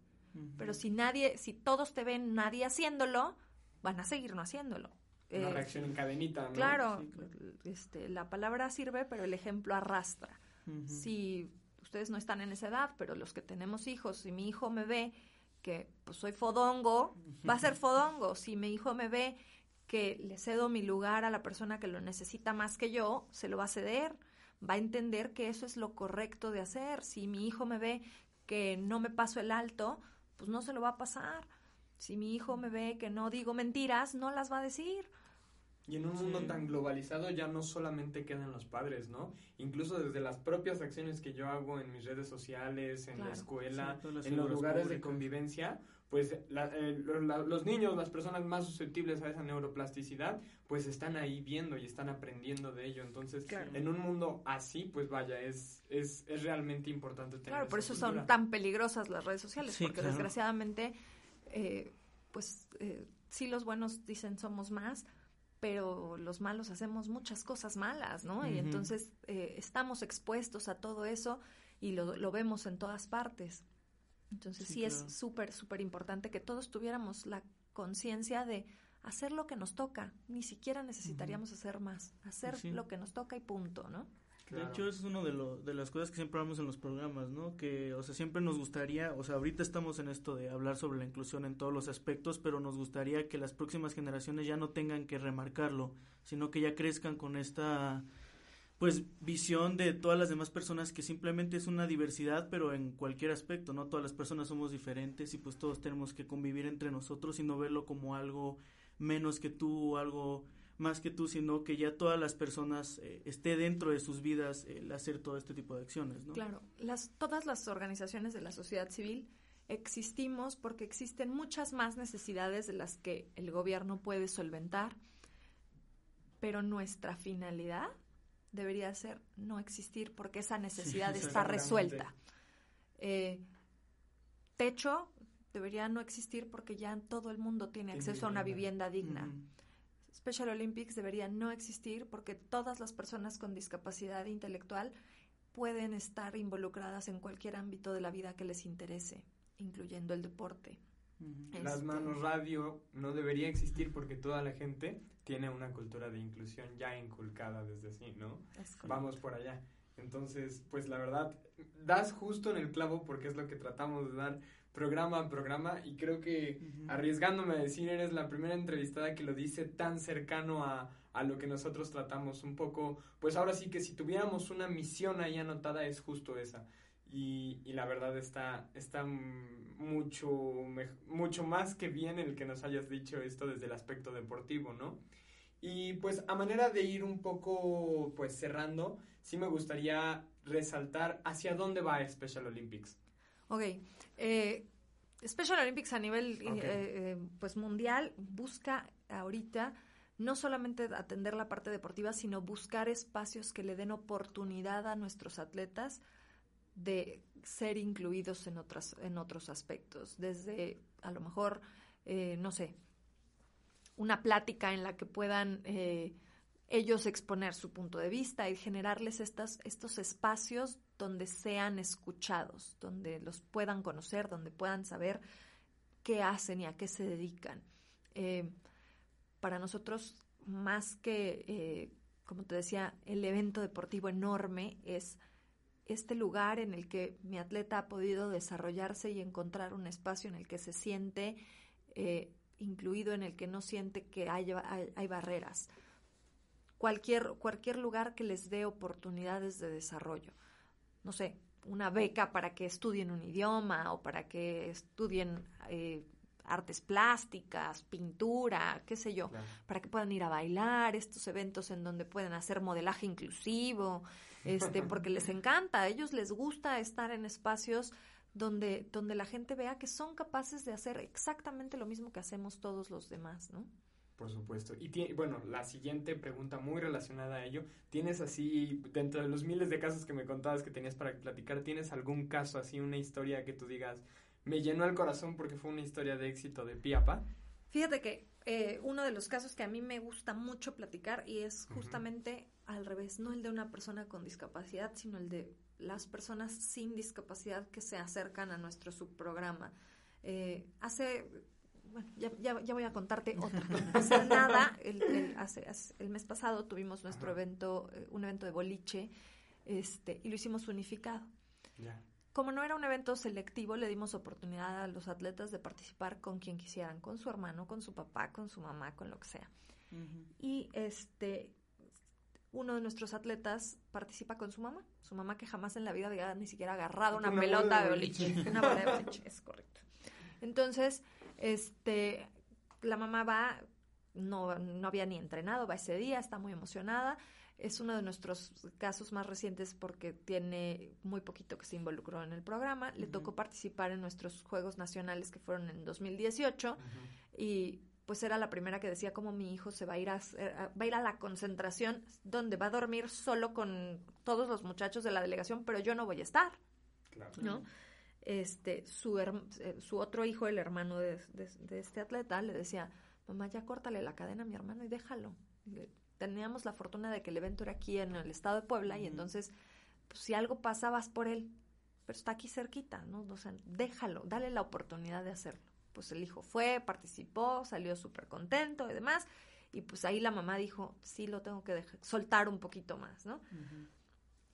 Pero si nadie, si todos te ven nadie haciéndolo, van a seguir no haciéndolo. Una eh, reacción en cadenita, Claro, este, la palabra sirve, pero el ejemplo arrastra. Si ustedes no están en esa edad, pero los que tenemos hijos, si mi hijo me ve que pues soy fodongo, va a ser fodongo. Si mi hijo me ve que le cedo mi lugar a la persona que lo necesita más que yo, se lo va a ceder, va a entender que eso es lo correcto de hacer. Si mi hijo me ve que no me paso el alto, pues no se lo va a pasar. Si mi hijo me ve que no digo mentiras, no las va a decir. Y en un mundo tan globalizado ya no solamente quedan los padres, ¿no? Incluso desde las propias acciones que yo hago en mis redes sociales, en la escuela, en los lugares de convivencia, pues eh, los niños, las personas más susceptibles a esa neuroplasticidad, pues están ahí viendo y están aprendiendo de ello. Entonces, en un mundo así, pues vaya, es, es, es realmente importante tener Claro, por eso son tan peligrosas las redes sociales, porque desgraciadamente, eh, pues eh, sí los buenos dicen somos más, pero los malos hacemos muchas cosas malas, ¿no? Y entonces eh, estamos expuestos a todo eso y lo, lo vemos en todas partes. Entonces sí, es súper, súper importante que todos tuviéramos la conciencia de hacer lo que nos toca. Ni siquiera necesitaríamos hacer más. Hacer lo que nos toca y punto, ¿no? De hecho, eso es una de, de las cosas que siempre hablamos en los programas, ¿no? Que, o sea, siempre nos gustaría, o sea, ahorita estamos en esto de hablar sobre la inclusión en todos los aspectos, pero nos gustaría que las próximas generaciones ya no tengan que remarcarlo, sino que ya crezcan con esta pues visión de todas las demás personas que simplemente es una diversidad pero en cualquier aspecto, ¿no? Todas las personas somos diferentes y pues todos tenemos que convivir entre nosotros y no verlo como algo menos que tú o algo más que tú, sino que ya todas las personas eh, esté dentro de sus vidas el hacer todo este tipo de acciones, ¿no? Claro, las, todas las organizaciones de la sociedad civil existimos porque existen muchas más necesidades de las que el gobierno puede solventar, pero nuestra finalidad debería ser no existir porque esa necesidad está resuelta. Eh, techo debería no existir porque ya todo el mundo tiene acceso a una vivienda digna. Special Olympics debería no existir porque todas las personas con discapacidad intelectual pueden estar involucradas en cualquier ámbito de la vida que les interese, incluyendo el deporte. Las este, manos radio no debería existir porque toda la gente tiene una cultura de inclusión ya inculcada desde así, ¿no? Vamos por allá. Entonces, pues la verdad, das justo en el clavo porque es lo que tratamos de dar programa a programa y creo que arriesgándome a decir, eres la primera entrevistada que lo dice tan cercano a, a lo que nosotros tratamos un poco, pues ahora sí que si tuviéramos una misión ahí anotada es justo esa. Y, y, la verdad está, está mucho, mucho más que bien el que nos hayas dicho esto desde el aspecto deportivo, ¿no? Y pues a manera de ir un poco pues cerrando, sí me gustaría resaltar hacia dónde va Special Olympics. Ok, eh, Special Olympics a nivel eh, eh, pues mundial busca ahorita no solamente atender la parte deportiva, sino buscar espacios que le den oportunidad a nuestros atletas de ser incluidos en, otras, en otros aspectos, desde a lo mejor, eh, no sé, una plática en la que puedan eh, ellos exponer su punto de vista y generarles estas, estos espacios donde sean escuchados, donde los puedan conocer, donde puedan saber qué hacen y a qué se dedican. Eh, para nosotros, más que, como te decía, el evento deportivo enorme es este lugar en el que mi atleta ha podido desarrollarse y encontrar un espacio en el que se siente eh, incluido, en el que no siente que hay, hay, barreras. Cualquier, cualquier lugar que les dé oportunidades de desarrollo. No sé, una beca para que estudien un idioma o para que estudien eh, artes plásticas, pintura, qué sé yo, para que puedan ir a bailar, estos eventos en donde pueden hacer modelaje inclusivo, este, porque les encanta, a ellos les gusta estar en espacios donde, donde la gente vea que son capaces de hacer exactamente lo mismo que hacemos todos los demás, ¿no? Por supuesto. Y bueno, la siguiente pregunta muy relacionada a ello, ¿tienes así, dentro de los miles de casos que me contabas que tenías para platicar, ¿tienes algún caso así, una historia que tú digas, me llenó el corazón porque fue una historia de éxito de Piapa. Fíjate que eh, uno de los casos que a mí me gusta mucho platicar y es justamente al revés, no el de una persona con discapacidad, sino el de las personas sin discapacidad que se acercan a nuestro subprograma. Eh, hace, bueno, ya, ya, voy a contarte otra. hace nada, el, hace, el mes pasado tuvimos nuestro evento, eh, un evento de boliche, este, y lo hicimos unificado. Ya. Como no era un evento selectivo, le dimos oportunidad a los atletas de participar con quien quisieran, con su hermano, con su papá, con su mamá, con lo que sea. y este uno de nuestros atletas participa con su mamá, su mamá que jamás en la vida había ni siquiera agarrado una, Una pelota de boliche. una bola de boliche, es correcto. Entonces, este, la mamá va, no, no había ni entrenado, va ese día, está muy emocionada. Es uno de nuestros casos más recientes porque tiene muy poquito que se involucró en el programa. Le tocó participar en nuestros Juegos Nacionales que fueron en 2018 y pues era la primera que decía como mi hijo se va a ir a, va a ir a la concentración donde va a dormir solo con todos los muchachos de la delegación, pero yo no voy a estar. ¿no? Este, su, eh, su otro hijo, el hermano de, de- de este atleta, le decía, mamá, ya córtale la cadena a mi hermano y déjalo. Le- Teníamos la fortuna de que el evento era aquí en el estado de Puebla y entonces, pues, si algo pasa, vas por él. Pero está aquí cerquita, ¿no? O sea, déjalo, dale la oportunidad de hacerlo. Pues el hijo fue, participó, salió súper contento y demás. Y pues ahí la mamá dijo, sí, lo tengo que dejar, soltar un poquito más, ¿no?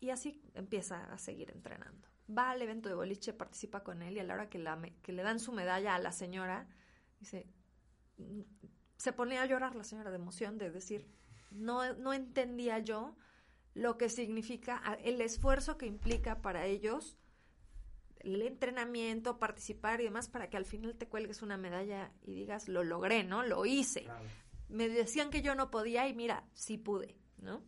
Y así empieza a seguir entrenando. Va al evento de boliche, participa con él y a la hora que, la, que le dan su medalla a la señora, dice, mm, se ponía a llorar la señora de emoción, de decir, no, no entendía yo lo que significa el esfuerzo que implica para ellos el entrenamiento, participar y demás para que al final te cuelgues una medalla y digas, lo logré, ¿no? Lo hice me decían que yo no podía y mira, sí pude, ¿no?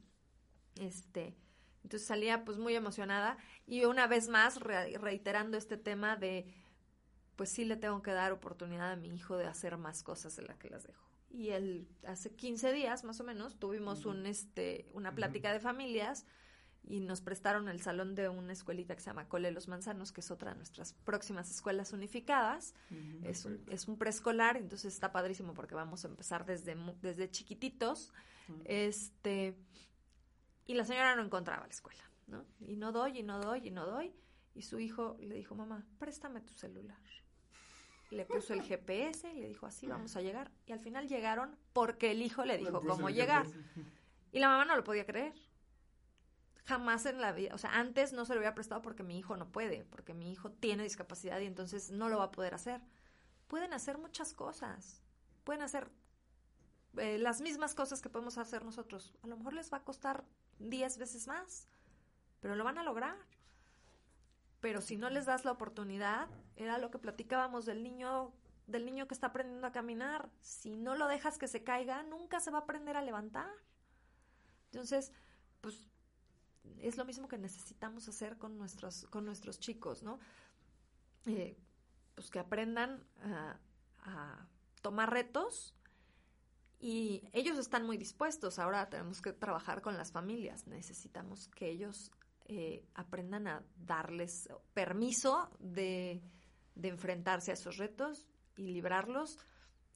Este, entonces salía pues muy emocionada y una vez más re- reiterando este tema de pues sí le tengo que dar oportunidad a mi hijo de hacer más cosas de las que las dejo. Y él hace 15 días más o menos tuvimos un este una plática de familias y nos prestaron el salón de una escuelita que se llama Cole Los Manzanos, que es otra de nuestras próximas escuelas unificadas. Es un, es un preescolar, entonces está padrísimo porque vamos a empezar desde, desde chiquititos. Este, y la señora no encontraba la escuela, ¿no? Y no doy, y no doy, y no doy. Y su hijo le dijo, mamá, préstame tu celular. Le puso el GPS y le dijo, así vamos a llegar. Y al final llegaron porque el hijo le dijo cómo llegar. Y la mamá no lo podía creer. Jamás en la vida, o sea, antes no se lo había prestado porque mi hijo no puede, porque mi hijo tiene discapacidad y entonces no lo va a poder hacer. Pueden hacer muchas cosas. Pueden hacer eh, las mismas cosas que podemos hacer nosotros. A lo mejor les va a costar 10 veces más, pero lo van a lograr. Pero si no les das la oportunidad, era lo que platicábamos del niño del niño que está aprendiendo a caminar. Si no lo dejas que se caiga, nunca se va a aprender a levantar. Entonces, pues es lo mismo que necesitamos hacer con nuestros, con nuestros chicos, ¿no? Eh, pues que aprendan a, a tomar retos y ellos están muy dispuestos. Ahora tenemos que trabajar con las familias. Necesitamos que ellos eh, aprendan a darles permiso de, de enfrentarse a esos retos y librarlos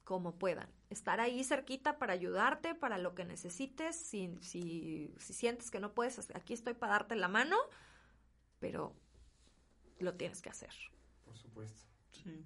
como puedan. Estar ahí cerquita para ayudarte, para lo que necesites. Si, si, si sientes que no puedes, aquí estoy para darte la mano, pero lo tienes que hacer. Por supuesto. Sí.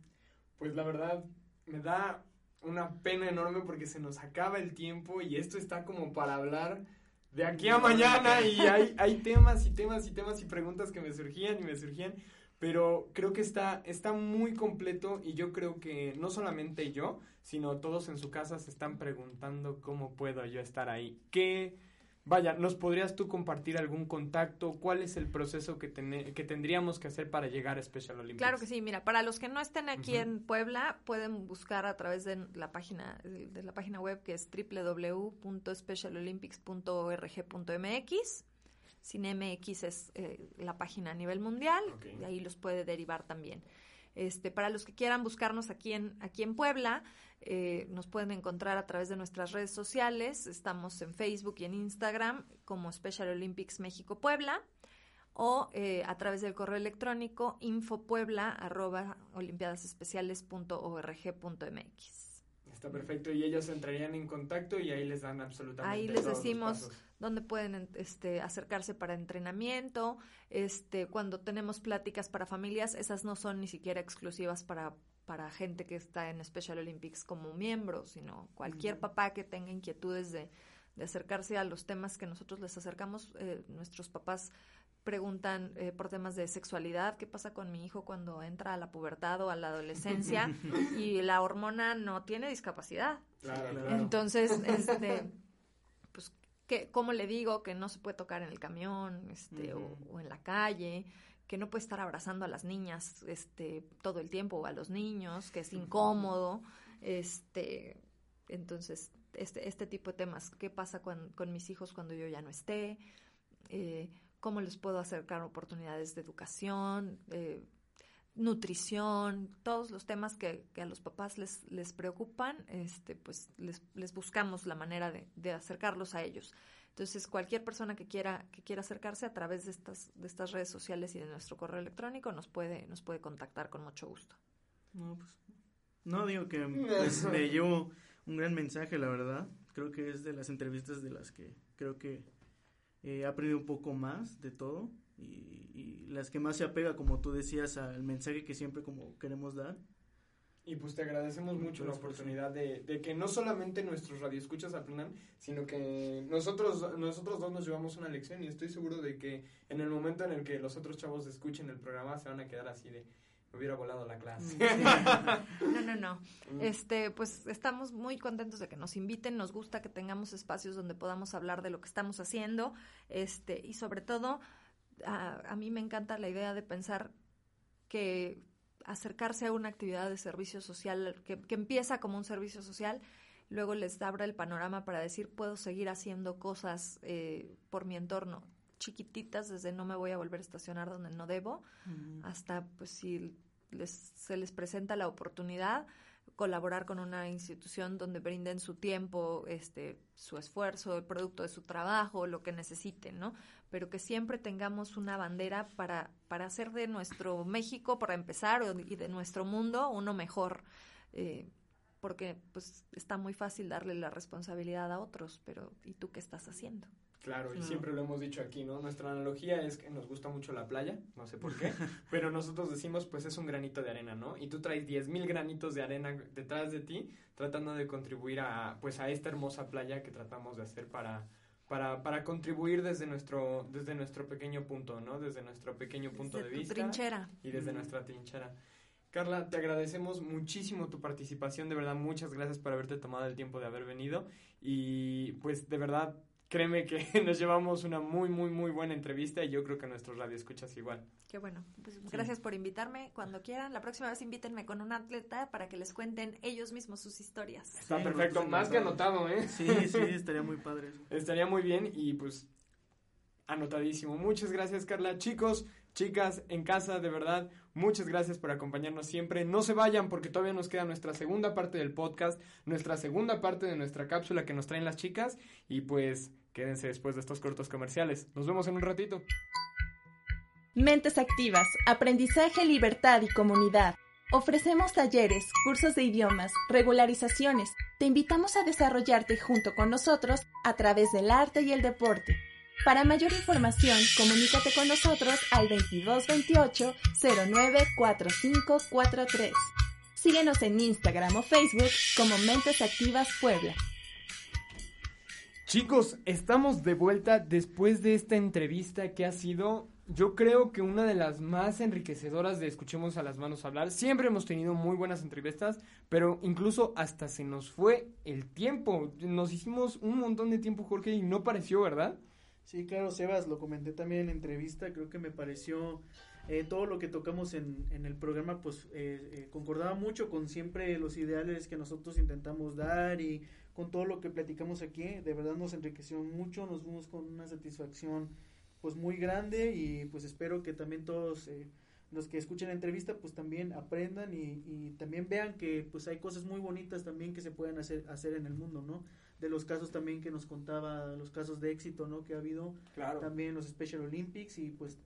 Pues la verdad, me da una pena enorme porque se nos acaba el tiempo y esto está como para hablar de aquí a mañana y hay, hay temas y temas y temas y preguntas que me surgían y me surgían, pero creo que está, está muy completo y yo creo que no solamente yo, sino todos en su casa se están preguntando cómo puedo yo estar ahí. ¿Qué, vaya, nos podrías tú compartir algún contacto? ¿Cuál es el proceso que, tene- que tendríamos que hacer para llegar a Special Olympics? Claro que sí, mira, para los que no estén aquí en Puebla, pueden buscar a través de la página de la página web que es www.specialolympics.org.mx. Sin MX es eh, la página a nivel mundial, Ok. y ahí los puede derivar también. Este, para los que quieran buscarnos aquí en, aquí en Puebla, eh, nos pueden encontrar a través de nuestras redes sociales. Estamos en Facebook y en Instagram como Special Olympics México Puebla o eh, a través del correo electrónico infopuebla. Está perfecto y ellos entrarían en contacto y ahí les dan absolutamente Ahí les todos decimos dónde pueden en- este, acercarse para entrenamiento. Este, cuando tenemos pláticas para familias, esas no son ni siquiera exclusivas para, para gente que está en Special Olympics como miembro, sino cualquier papá que tenga inquietudes de, de acercarse a los temas que nosotros les acercamos. eh, nuestros papás preguntan eh, por temas de sexualidad, qué pasa con mi hijo cuando entra a la pubertad o a la adolescencia y la hormona no tiene discapacidad. Claro, Claro. Entonces, este, pues, ¿qué, ¿cómo le digo que no se puede tocar en el camión este, o, en la calle? Que no puede estar abrazando a las niñas este, todo el tiempo o a los niños, que es incómodo. Este, entonces, este, este tipo de temas, ¿qué pasa con, con mis hijos cuando yo ya no esté? Eh, ¿Cómo les puedo acercar oportunidades de educación? Eh, nutrición, todos los temas que, que a los papás les, les preocupan, este, pues les, les buscamos la manera de, de acercarlos a ellos. Entonces, cualquier persona que quiera, que quiera acercarse a través de estas, de estas redes sociales y de nuestro correo electrónico nos puede, nos puede contactar con mucho gusto. No, pues, no digo que pues, me llevo un gran mensaje, la verdad. Creo que es de las entrevistas de las que creo que he aprendido un poco más de todo y, y las que más se apega, como tú decías, al mensaje que siempre como queremos dar. Y pues te agradecemos mucho la oportunidad de, de que no solamente nuestros radioescuchas aprendan, sino que nosotros, nosotros dos nos llevamos una lección y estoy seguro de que en el momento en el que los otros chavos escuchen el programa se van a quedar así de, me hubiera volado la clase. No, no, no. Este, pues estamos muy contentos de que nos inviten, nos gusta que tengamos espacios donde podamos hablar de lo que estamos haciendo, este, y sobre todo, a, a mí me encanta la idea de pensar que acercarse a una actividad de servicio social que, que empieza como un servicio social, luego les abra el panorama para decir puedo seguir haciendo cosas eh, por mi entorno chiquititas desde no me voy a volver a estacionar donde no debo hasta pues si les, se les presenta la oportunidad colaborar con una institución donde brinden su tiempo, este, su esfuerzo, el producto de su trabajo, lo que necesiten, ¿no? Pero que siempre tengamos una bandera para, para hacer de nuestro México, para empezar, y de nuestro mundo uno mejor. eh, porque pues está muy fácil darle la responsabilidad a otros, pero ¿y tú qué estás haciendo? Claro, y siempre lo hemos dicho aquí, ¿no? Nuestra analogía es que nos gusta mucho la playa, no sé por qué, pero nosotros decimos, pues es un granito de arena, ¿no? Y tú traes 10.000 granitos de arena detrás de ti, tratando de contribuir a, pues a esta hermosa playa que tratamos de hacer para, para, para contribuir desde nuestro, desde nuestro pequeño punto, ¿no? Desde nuestro pequeño punto Desde de vista. trinchera. y desde Mm. nuestra trinchera. Carla, te agradecemos muchísimo tu participación, de verdad, muchas gracias por haberte tomado el tiempo de haber venido y pues de verdad, créeme que nos llevamos una muy, muy, muy buena entrevista y yo creo que nuestros radioescuchas igual. Qué bueno. Pues gracias por invitarme. Cuando quieran, la próxima vez invítenme con un atleta para que les cuenten ellos mismos sus historias. Está Sí, perfecto, más que anotado, ¿eh? Sí, sí, estaría muy padre eso. Estaría muy bien y pues anotadísimo. Muchas gracias, Carla. Chicos, chicas, en casa, de verdad, muchas gracias por acompañarnos siempre. No se vayan porque todavía nos queda nuestra segunda parte del podcast, nuestra segunda parte de nuestra cápsula que nos traen las chicas y pues quédense después de estos cortos comerciales. Nos vemos en un ratito. Mentes activas, aprendizaje, libertad y comunidad. Ofrecemos talleres, cursos de idiomas, regularizaciones. Te invitamos a desarrollarte junto con nosotros a través del arte y el deporte. Para mayor información, comunícate con nosotros al 2228 094543. Síguenos en Instagram o Facebook como Mentes Activas Puebla. Chicos, estamos de vuelta después de esta entrevista que ha sido, yo creo que una de las más enriquecedoras de Escuchemos a las Manos hablar. Siempre hemos tenido muy buenas entrevistas, pero incluso hasta se nos fue el tiempo. Nos hicimos un montón de tiempo, Jorge, y no pareció, ¿verdad? Sí, claro, Sebas, lo comenté también en la entrevista, creo que me pareció eh, todo lo que tocamos en, en el programa, pues eh, eh, concordaba mucho con siempre los ideales que nosotros intentamos dar y con todo lo que platicamos aquí, de verdad nos enriqueció mucho, nos fuimos con una satisfacción pues muy grande y pues espero que también todos eh, los que escuchen la entrevista pues también aprendan y, y también vean que pues hay cosas muy bonitas también que se pueden hacer, hacer en el mundo, ¿no? De los casos también que nos contaba, los casos de éxito, ¿no? Que ha habido Claro. también los Special Olympics y pues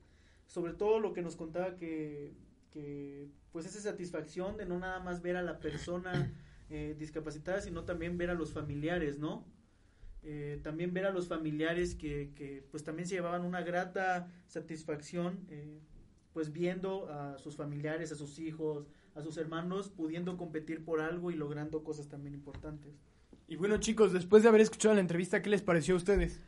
sobre todo lo que nos contaba que, que pues esa satisfacción de no nada más ver a la persona eh, discapacitada, sino también ver a los familiares, ¿no? Eh, también ver a los familiares que, que pues también se llevaban una grata satisfacción eh, pues viendo a sus familiares, a sus hijos, a sus hermanos pudiendo competir por algo y logrando cosas también importantes. Y bueno, chicos, después de haber escuchado la entrevista, ¿qué les pareció a ustedes?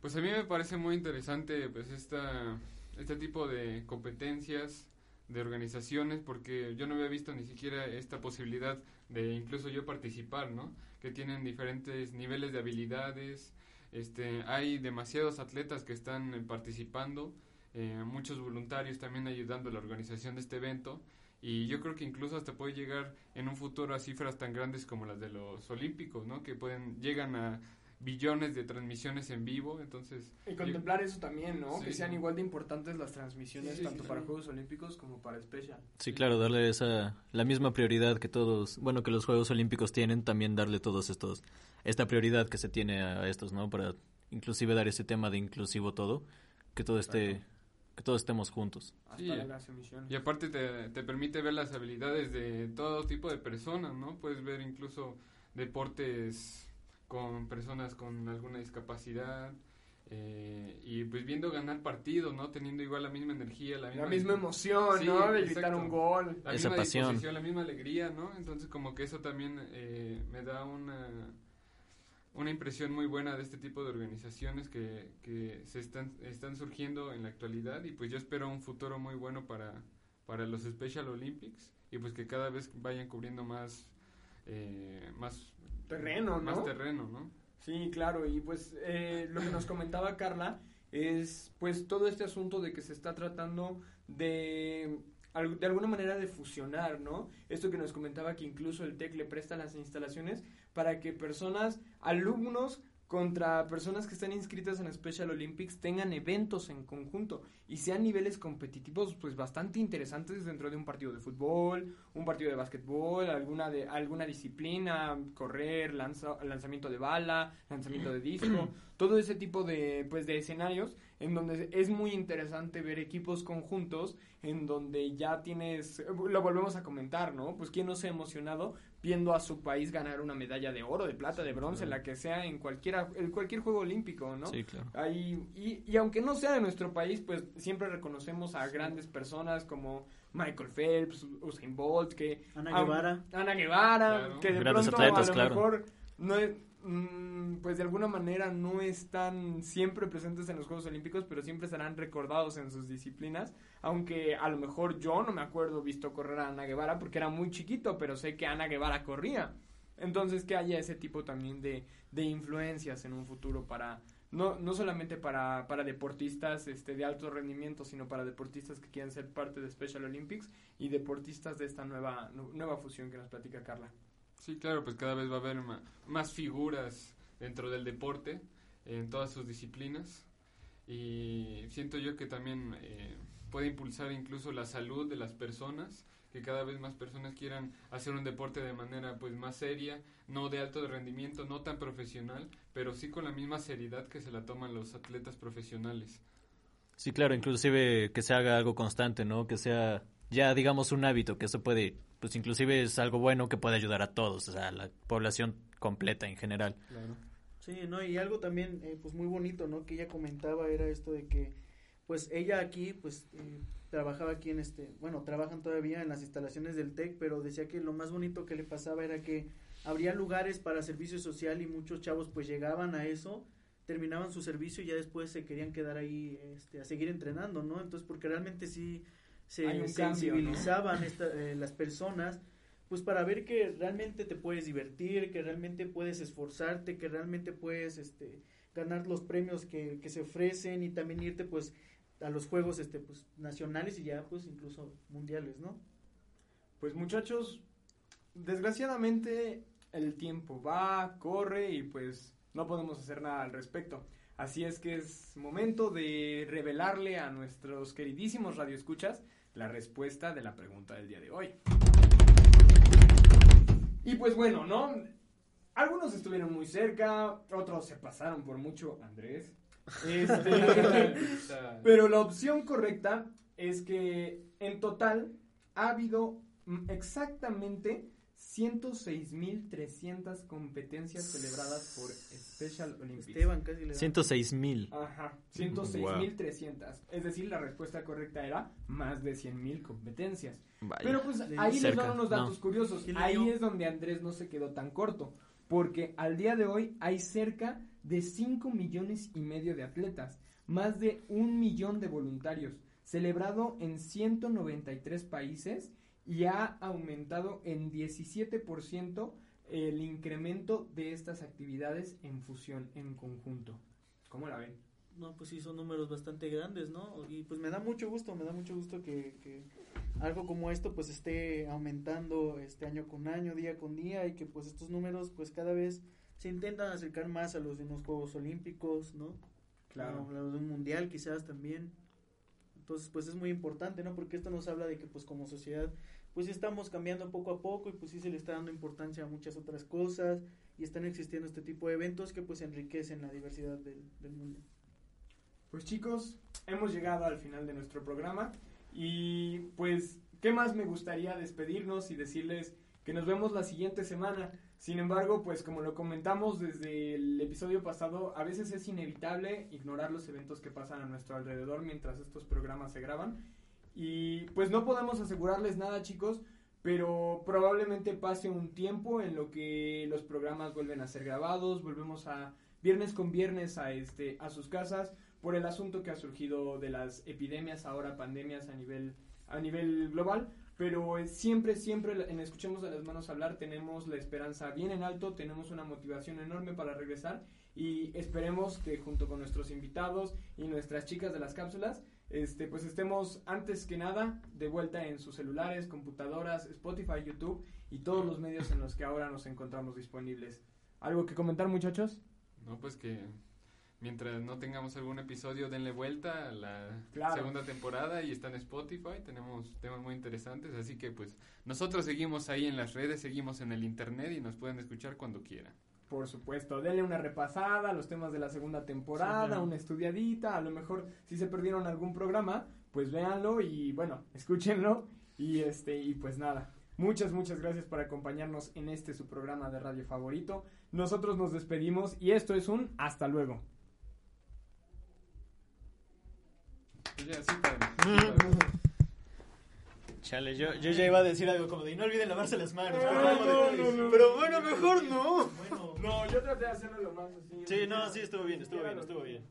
Pues a mí me parece muy interesante pues esta este tipo de competencias, de organizaciones, porque yo no había visto ni siquiera esta posibilidad de incluso yo participar, ¿no? Que tienen diferentes niveles de habilidades, este, hay demasiados atletas que están eh, participando, eh, muchos voluntarios también ayudando a la organización de este evento y yo creo que incluso hasta puede llegar en un futuro a cifras tan grandes como las de los olímpicos, ¿no? Que pueden llegan a billones de transmisiones en vivo, entonces... Y contemplar eso también, ¿no? Sí, que sean igual de importantes las transmisiones Sí, sí, tanto sí, para sí. Juegos Olímpicos como para Special. Sí, claro, darle esa la misma prioridad que todos, bueno, que los Juegos Olímpicos tienen, también darle todos estos esta prioridad que se tiene a estos, ¿no? Para inclusive dar ese tema de inclusivo todo, que todo esté que todos estemos juntos. Hasta Sí. en las emisiones. Y aparte te, te permite ver las habilidades de todo tipo de personas, ¿no? Puedes ver incluso deportes con personas con alguna discapacidad eh, y pues viendo ganar partidos, ¿no? Teniendo igual la misma energía, la misma, La misma emoción, Sí, ¿no? De gritar un gol. la Esa misma pasión. disposición, la misma alegría, ¿no? Entonces como que eso también eh, me da una una impresión muy buena de este tipo de organizaciones que, que se están, están surgiendo en la actualidad y pues yo espero un futuro muy bueno para, para los Special Olympics y pues que cada vez vayan cubriendo más eh, más Terreno, ¿no? más terreno, ¿no? Sí, claro, y pues eh, lo que nos comentaba Carla es pues todo este asunto de que se está tratando de de alguna manera de fusionar, ¿no? Esto que nos comentaba que incluso el TEC le presta las instalaciones para que personas, alumnos contra personas que están inscritas en Special Olympics tengan eventos en conjunto y sean niveles competitivos pues bastante interesantes dentro de un partido de fútbol, un partido de básquetbol, alguna de alguna disciplina, correr, lanza- lanzamiento de bala, lanzamiento de disco, todo ese tipo de pues de escenarios en donde es muy interesante ver equipos conjuntos en donde ya tienes lo volvemos a comentar, ¿no? Pues quién no se ha emocionado viendo a su país ganar una medalla de oro, de plata, de bronce, la que sea en cualquiera en cualquier juego olímpico, ¿no? Sí, claro. Ahí, y, y aunque no sea de nuestro país, pues siempre reconocemos a grandes personas como Michael Phelps, Usain Bolt, que Ana Guevara. Ana Guevara, Claro. que de Grandes pronto atletas, a lo claro. mejor no es- pues de alguna manera no están siempre presentes en los Juegos Olímpicos, pero siempre serán recordados en sus disciplinas, aunque a lo mejor yo no me acuerdo visto correr a Ana Guevara porque era muy chiquito, pero sé que Ana Guevara corría. Entonces que haya ese tipo también de, de influencias en un futuro para no, no solamente para, para deportistas este, de alto rendimiento, sino para deportistas que quieran ser parte de Special Olympics y deportistas de esta nueva, nu- nueva fusión que nos platica Carla. Sí, claro, pues cada vez va a haber más figuras dentro del deporte en todas sus disciplinas y siento yo que también eh, puede impulsar incluso la salud de las personas que cada vez más personas quieran hacer un deporte de manera pues más seria, no de alto rendimiento, no tan profesional, pero sí con la misma seriedad que se la toman los atletas profesionales. Sí, claro, inclusive que se haga algo constante, ¿no? Que sea ya digamos un hábito, que eso puede, pues inclusive es algo bueno que puede ayudar a todos, o sea, a la población completa en general. Claro. Sí, ¿no? Y algo también, eh, pues muy bonito, ¿no? Que ella comentaba era esto de que, pues ella aquí, pues eh, trabajaba aquí en este, bueno, trabajan todavía en las instalaciones del TEC, pero decía que lo más bonito que le pasaba era que habría lugares para servicio social y muchos chavos pues llegaban a eso, terminaban su servicio y ya después se querían quedar ahí este, a seguir entrenando, ¿no? Entonces, porque realmente sí se sensibilizaban esta- eh, las personas pues para ver que realmente te puedes divertir, que realmente puedes esforzarte, que realmente puedes este ganar los premios que, que se ofrecen y también irte pues a los juegos este pues nacionales y ya pues incluso mundiales, ¿no? Pues muchachos, desgraciadamente el tiempo va, corre y pues no podemos hacer nada al respecto. Así es que es momento de revelarle a nuestros queridísimos radioescuchas la respuesta de la pregunta del día de hoy. Y pues bueno, ¿no? Algunos estuvieron muy cerca, otros se pasaron por mucho, Andrés. Este, pero la opción correcta es que en total ha habido exactamente 106.300 competencias celebradas por Special Olympics. Esteban casi le da. 106 mil. Ajá, 106.300. Es decir, la respuesta correcta era más de 100.000 competencias. Pero pues ahí les dan unos datos no. curiosos. ¿Quién le Ahí es donde Andrés no se quedó tan corto. Porque al día de hoy hay cerca de 5 millones y medio de atletas, más de un millón de voluntarios, celebrado en 193 países y ha aumentado en 17% el incremento de estas actividades en fusión, en conjunto. ¿Cómo la ven? No, pues sí, son números bastante grandes, ¿no? Y pues me da mucho gusto, me da mucho gusto que, que algo como esto pues esté aumentando este año con año, día con día y que pues estos números pues cada vez se intentan acercar más a los de unos Juegos Olímpicos, ¿no? Claro. A los de un mundial quizás también. Entonces pues es muy importante, ¿no? Porque esto nos habla de que pues como sociedad pues estamos cambiando poco a poco y pues sí se le está dando importancia a muchas otras cosas y están existiendo este tipo de eventos que pues enriquecen la diversidad del, del mundo. Pues chicos, hemos llegado al final de nuestro programa y pues, ¿qué más me gustaría despedirnos y decirles que nos vemos la siguiente semana? Sin embargo, pues como lo comentamos desde el episodio pasado, a veces es inevitable ignorar los eventos que pasan a nuestro alrededor mientras estos programas se graban. Y pues no podemos asegurarles nada chicos, pero probablemente pase un tiempo en lo que los programas vuelven a ser grabados, volvemos a viernes con viernes a este a sus casas por el asunto que ha surgido de las epidemias, ahora pandemias a nivel a nivel global, pero eh, siempre siempre en escuchemos a las manos hablar tenemos la esperanza bien en alto, tenemos una motivación enorme para regresar y esperemos que junto con nuestros invitados y nuestras chicas de las cápsulas este, pues estemos antes que nada de vuelta en sus celulares, computadoras, Spotify, YouTube y todos los medios en los que ahora nos encontramos disponibles. ¿Algo que comentar, muchachos? No, pues que mientras no tengamos algún episodio, denle vuelta a la Claro. segunda temporada y está en Spotify. Tenemos temas muy interesantes, así que pues nosotros seguimos ahí en las redes, seguimos en el internet y nos pueden escuchar cuando quieran. Por supuesto, denle una repasada a los temas de la segunda temporada, Sí, claro. una estudiadita, a lo mejor si se perdieron algún programa, pues véanlo y bueno, escúchenlo y este y pues nada. Muchas muchas gracias por acompañarnos en este su programa de radio favorito. Nosotros nos despedimos y esto es un hasta luego. Ya, sí, padre. Chale, yo, yo ya iba a decir algo como de "Y no olviden lavarse las manos. pero, no, no, no. pero bueno, mejor no. Bueno, No, yo traté de hacerlo lo más así. Sí, no, sí, estuvo bien, estuvo bien, estuvo bien.